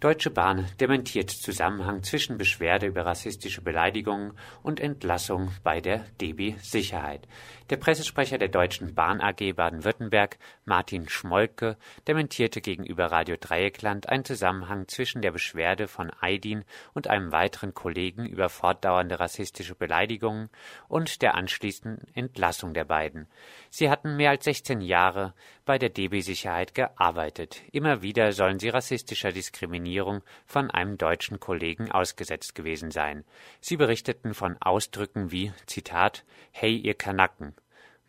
Deutsche Bahn dementiert Zusammenhang zwischen Beschwerde über rassistische Beleidigungen und Entlassung bei der DB Sicherheit. Der Pressesprecher der Deutschen Bahn AG Baden-Württemberg, Martin Schmolke, dementierte gegenüber Radio Dreieckland einen Zusammenhang zwischen der Beschwerde von Aydin und einem weiteren Kollegen über fortdauernde rassistische Beleidigungen und der anschließenden Entlassung der beiden. Sie hatten mehr als 16 Jahre bei der DB Sicherheit gearbeitet. Immer wieder sollen sie rassistischer Diskriminierung Diskriminierung von einem deutschen Kollegen ausgesetzt gewesen sein. Sie berichteten von Ausdrücken wie Zitat Hey ihr Kanacken,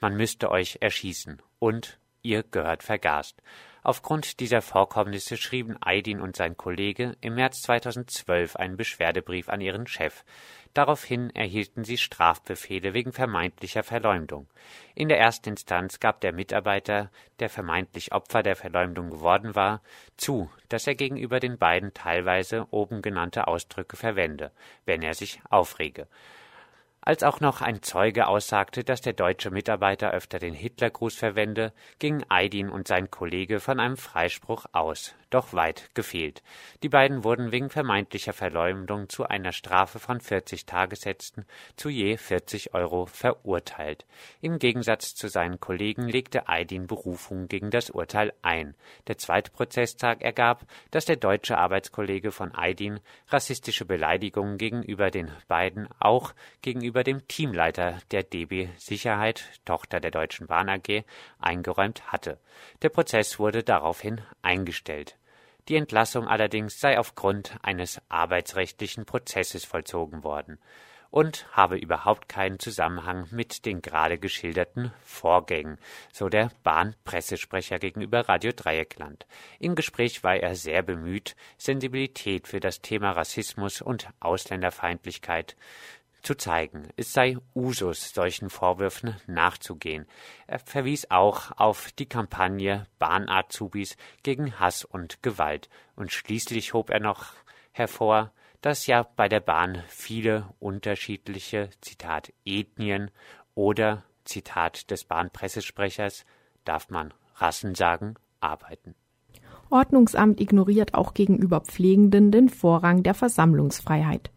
man müsste euch erschießen und ihr gehört vergast. Aufgrund dieser Vorkommnisse schrieben Aydin und sein Kollege im März 2012 einen Beschwerdebrief an ihren Chef. Daraufhin erhielten sie Strafbefehle wegen vermeintlicher Verleumdung. In der ersten Instanz gab der Mitarbeiter, der vermeintlich Opfer der Verleumdung geworden war, zu, dass er gegenüber den beiden teilweise oben genannte Ausdrücke verwende, wenn er sich aufrege als auch noch ein Zeuge aussagte, dass der deutsche Mitarbeiter öfter den Hitlergruß verwende, gingen Aydin und sein Kollege von einem Freispruch aus, doch weit gefehlt. Die beiden wurden wegen vermeintlicher Verleumdung zu einer Strafe von 40 Tagessätzen zu je 40 Euro verurteilt. Im Gegensatz zu seinen Kollegen legte Aydin Berufung gegen das Urteil ein. Der zweite Prozesstag ergab, dass der deutsche Arbeitskollege von Aydin rassistische Beleidigungen gegenüber den beiden auch gegenüber dem Teamleiter der DB Sicherheit, Tochter der Deutschen Bahn AG, eingeräumt hatte. Der Prozess wurde daraufhin eingestellt. Die Entlassung allerdings sei aufgrund eines arbeitsrechtlichen Prozesses vollzogen worden und habe überhaupt keinen Zusammenhang mit den gerade geschilderten Vorgängen, so der Bahnpressesprecher gegenüber Radio Dreieckland. Im Gespräch war er sehr bemüht, Sensibilität für das Thema Rassismus und Ausländerfeindlichkeit zu zeigen, es sei Usus, solchen Vorwürfen nachzugehen. Er verwies auch auf die Kampagne Bahn-Azubis gegen Hass und Gewalt und schließlich hob er noch hervor, dass ja bei der Bahn viele unterschiedliche, Zitat, Ethnien oder, Zitat des Bahnpressesprechers, darf man Rassen sagen, arbeiten. Ordnungsamt ignoriert auch gegenüber Pflegenden den Vorrang der Versammlungsfreiheit.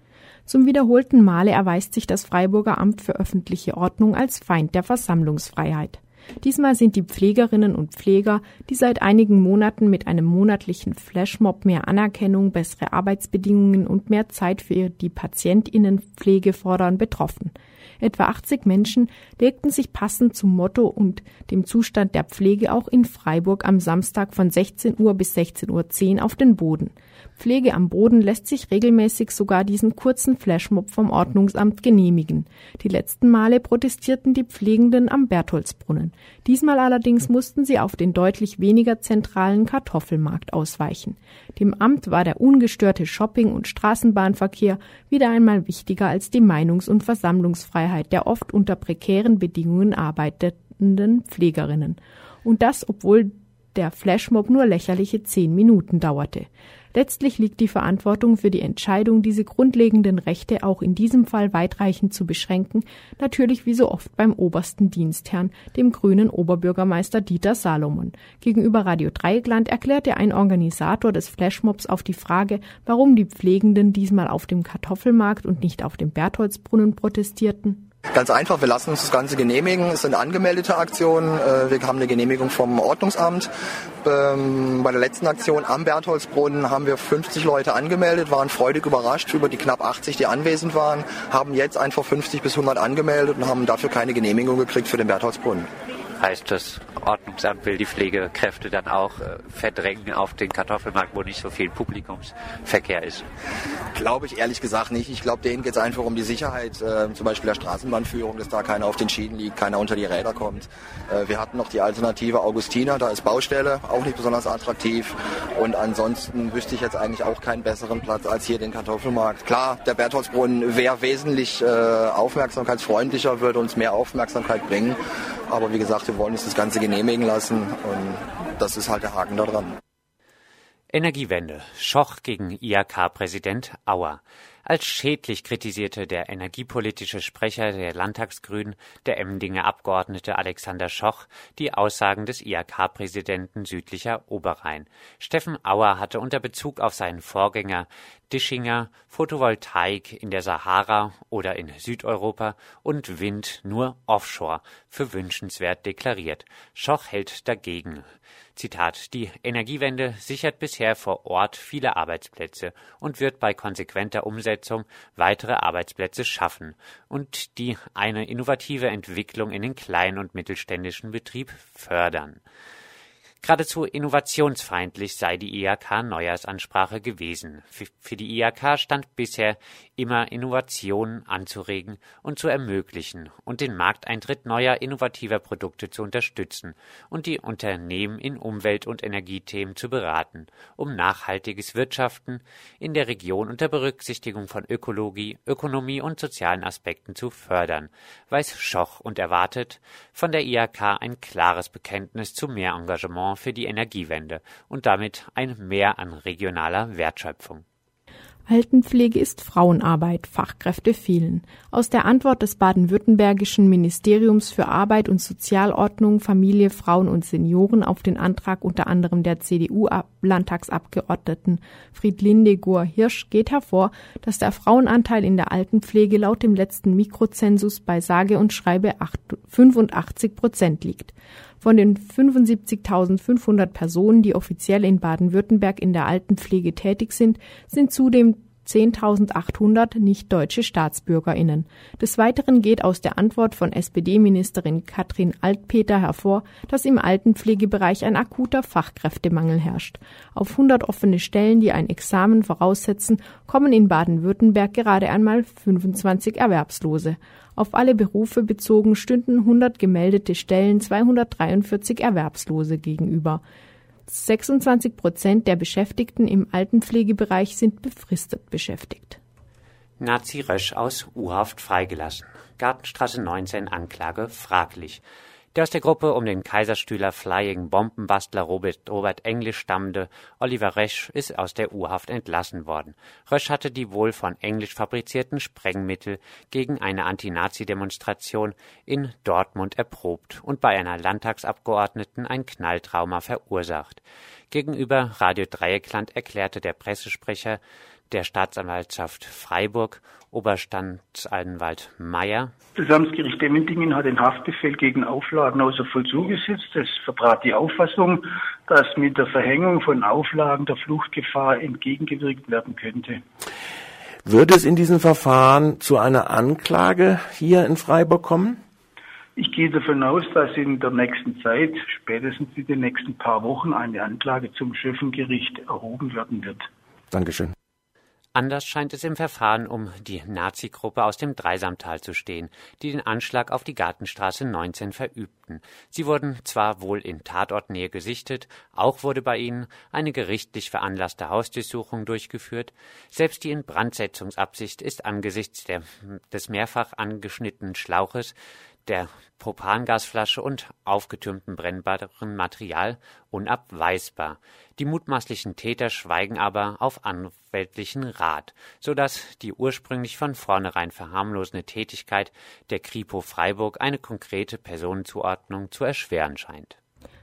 Zum wiederholten Male erweist sich das Freiburger Amt für öffentliche Ordnung als Feind der Versammlungsfreiheit. Diesmal sind die Pflegerinnen und Pfleger, die seit einigen Monaten mit einem monatlichen Flashmob mehr Anerkennung, bessere Arbeitsbedingungen und mehr Zeit für die Patientinnenpflege fordern, betroffen. Etwa 80 Menschen legten sich passend zum Motto und dem Zustand der Pflege auch in Freiburg am Samstag von 16 Uhr bis 16.10 Uhr auf den Boden. Pflege am Boden lässt sich regelmäßig sogar diesen kurzen Flashmob vom Ordnungsamt genehmigen. Die letzten Male protestierten die Pflegenden am Bertholdsbrunnen. Diesmal allerdings mussten sie auf den deutlich weniger zentralen Kartoffelmarkt ausweichen. Dem Amt war der ungestörte Shopping- und Straßenbahnverkehr wieder einmal wichtiger als die Meinungs- und Versammlungsfreiheit der oft unter prekären Bedingungen arbeitenden Pflegerinnen. Und das, obwohl der Flashmob nur lächerliche zehn Minuten dauerte. Letztlich liegt die Verantwortung für die Entscheidung, diese grundlegenden Rechte auch in diesem Fall weitreichend zu beschränken, natürlich wie so oft beim obersten Dienstherrn, dem grünen Oberbürgermeister Dieter Salomon. Gegenüber Radio Dreieckland erklärte ein Organisator des Flashmobs auf die Frage, warum die Pflegenden diesmal auf dem Kartoffelmarkt und nicht auf dem Bertholdsbrunnen protestierten. Ganz einfach, wir lassen uns das Ganze genehmigen. Es sind angemeldete Aktionen. Äh, wir haben eine Genehmigung vom Ordnungsamt. Ähm, bei der letzten Aktion am Bertholdsbrunnen haben wir 50 Leute angemeldet, waren freudig überrascht über die knapp 80, die anwesend waren, haben jetzt einfach 50 bis 100 angemeldet und haben dafür keine Genehmigung gekriegt für den Bertholdsbrunnen heißt das Ordnungsamt will die Pflegekräfte dann auch äh, verdrängen auf den Kartoffelmarkt, wo nicht so viel Publikumsverkehr ist? Glaube ich ehrlich gesagt nicht. Ich glaube, denen geht es einfach um die Sicherheit, äh, zum Beispiel der Straßenbahnführung, dass da keiner auf den Schienen liegt, keiner unter die Räder kommt. Äh, wir hatten noch die Alternative Augustiner, da ist Baustelle, auch nicht besonders attraktiv. Und ansonsten wüsste ich jetzt eigentlich auch keinen besseren Platz als hier den Kartoffelmarkt. Klar, der Bertholdsbrunnen wäre wesentlich äh, aufmerksamkeitsfreundlicher, würde uns mehr Aufmerksamkeit bringen. Aber wie gesagt, wir wollen uns das Ganze genehmigen lassen und das ist halt der Haken da dran. Energiewende. Schoch gegen IAK-Präsident Auer. Als schädlich kritisierte der energiepolitische Sprecher der Landtagsgrünen, der Emdinger Abgeordnete Alexander Schoch, die Aussagen des IHK-Präsidenten südlicher Oberrhein. Steffen Auer hatte unter Bezug auf seinen Vorgänger Dischinger Photovoltaik in der Sahara oder in Südeuropa und Wind nur offshore für wünschenswert deklariert. Schoch hält dagegen. Zitat Die Energiewende sichert bisher vor Ort viele Arbeitsplätze und wird bei konsequenter Umsetzung weitere Arbeitsplätze schaffen und die eine innovative Entwicklung in den kleinen und mittelständischen Betrieb fördern. Geradezu innovationsfeindlich sei die IHK-Neujahrsansprache gewesen. Für die IHK stand bisher immer Innovationen anzuregen und zu ermöglichen und den Markteintritt neuer innovativer Produkte zu unterstützen und die Unternehmen in Umwelt- und Energiethemen zu beraten, um nachhaltiges Wirtschaften in der Region unter Berücksichtigung von Ökologie, Ökonomie und sozialen Aspekten zu fördern, weiß Schoch und erwartet von der IHK ein klares Bekenntnis zu mehr Engagement Engagement für die Energiewende und damit ein Mehr an regionaler Wertschöpfung. Altenpflege ist Frauenarbeit, Fachkräfte fehlen. Aus der Antwort des baden-württembergischen Ministeriums für Arbeit und Sozialordnung, Familie, Frauen und Senioren auf den Antrag unter anderem der CDU-Landtagsabgeordneten Friedlinde Gohr-Hirsch geht hervor, dass der Frauenanteil in der Altenpflege laut dem letzten Mikrozensus bei sage und schreibe 85 Prozent liegt. Von den 75.500 Personen, die offiziell in Baden-Württemberg in der Altenpflege tätig sind, sind zudem 10.800 nicht-deutsche StaatsbürgerInnen. Des Weiteren geht aus der Antwort von SPD-Ministerin Katrin Altpeter hervor, dass im Altenpflegebereich ein akuter Fachkräftemangel herrscht. Auf 100 offene Stellen, die ein Examen voraussetzen, kommen in Baden-Württemberg gerade einmal 25 Erwerbslose. Auf alle Berufe bezogen stünden 100 gemeldete Stellen 243 Erwerbslose gegenüber. 26 Prozent der Beschäftigten im Altenpflegebereich sind befristet beschäftigt. Nazi Rösch aus U-Haft freigelassen. Gartenstraße 19 Anklage fraglich. Der aus der Gruppe um den Kaiserstühler Flying Bombenbastler Robert, Robert Englisch stammende Oliver Rösch ist aus der U-Haft entlassen worden. Rösch hatte die wohl von Englisch fabrizierten Sprengmittel gegen eine Anti-Nazi-Demonstration in Dortmund erprobt und bei einer Landtagsabgeordneten ein Knalltrauma verursacht. Gegenüber Radio Dreieckland erklärte der Pressesprecher der Staatsanwaltschaft Freiburg, Oberstaatsanwalt Meyer. Das Amtsgericht Emmendingen hat den Haftbefehl gegen Auflagen außer Vollzug gesetzt. Es vertrat die Auffassung, dass mit der Verhängung von Auflagen der Fluchtgefahr entgegengewirkt werden könnte. Würde es in diesem Verfahren zu einer Anklage hier in Freiburg kommen? Ich gehe davon aus, dass in der nächsten Zeit, spätestens in den nächsten paar Wochen, eine Anklage zum Schöffengericht erhoben werden wird. Dankeschön. Anders scheint es im Verfahren um die Nazi-Gruppe aus dem Dreisamtal zu stehen, die den Anschlag auf die Gartenstraße 19 verübten. Sie wurden zwar wohl in Tatortnähe gesichtet, auch wurde bei ihnen eine gerichtlich veranlasste Hausdurchsuchung durchgeführt. Selbst die Inbrandsetzungsabsicht ist angesichts der, des mehrfach angeschnittenen Schlauches der Propangasflasche und aufgetürmten brennbaren Material unabweisbar. Die mutmaßlichen Täter schweigen aber auf anwältlichen Rat, so dass die ursprünglich von vornherein verharmlosende Tätigkeit der Kripo Freiburg eine konkrete Personenzuordnung zu erschweren scheint.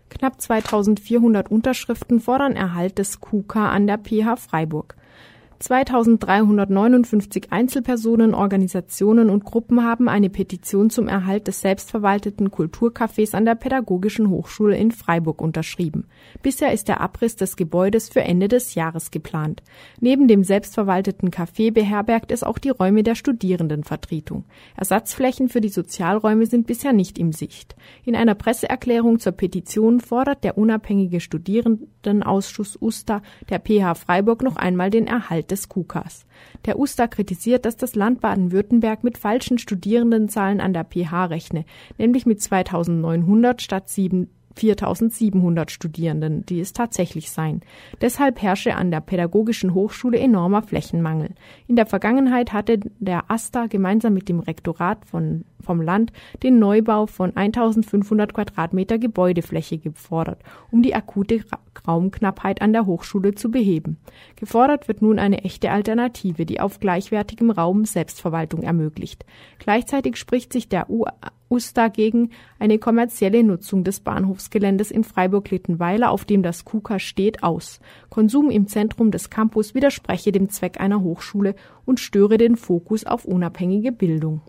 Knapp 2400 Unterschriften fordern Erhalt des QK an der PH Freiburg. 2359 Einzelpersonen, Organisationen und Gruppen haben eine Petition zum Erhalt des selbstverwalteten Kulturcafés an der Pädagogischen Hochschule in Freiburg unterschrieben. Bisher ist der Abriss des Gebäudes für Ende des Jahres geplant. Neben dem selbstverwalteten Café beherbergt es auch die Räume der Studierendenvertretung. Ersatzflächen für die Sozialräume sind bisher nicht im Sicht. In einer Presseerklärung zur Petition fordert der unabhängige Studierendenausschuss USTA der PH Freiburg noch einmal den Erhalt des KUKAs. Der USTA kritisiert, dass das Land Baden-Württemberg mit falschen Studierendenzahlen an der PH rechne, nämlich mit 2900 statt 7 4700 Studierenden, die es tatsächlich seien. Deshalb herrsche an der Pädagogischen Hochschule enormer Flächenmangel. In der Vergangenheit hatte der AStA gemeinsam mit dem Rektorat von vom Land den Neubau von 1500 Quadratmeter Gebäudefläche gefordert, um die akute Raumknappheit an der Hochschule zu beheben. Gefordert wird nun eine echte Alternative, die auf gleichwertigem Raum Selbstverwaltung ermöglicht. Gleichzeitig spricht sich der US dagegen eine kommerzielle Nutzung des Bahnhofsgeländes in Freiburg-Littenweiler, auf dem das KUKA steht, aus. Konsum im Zentrum des Campus widerspreche dem Zweck einer Hochschule und störe den Fokus auf unabhängige Bildung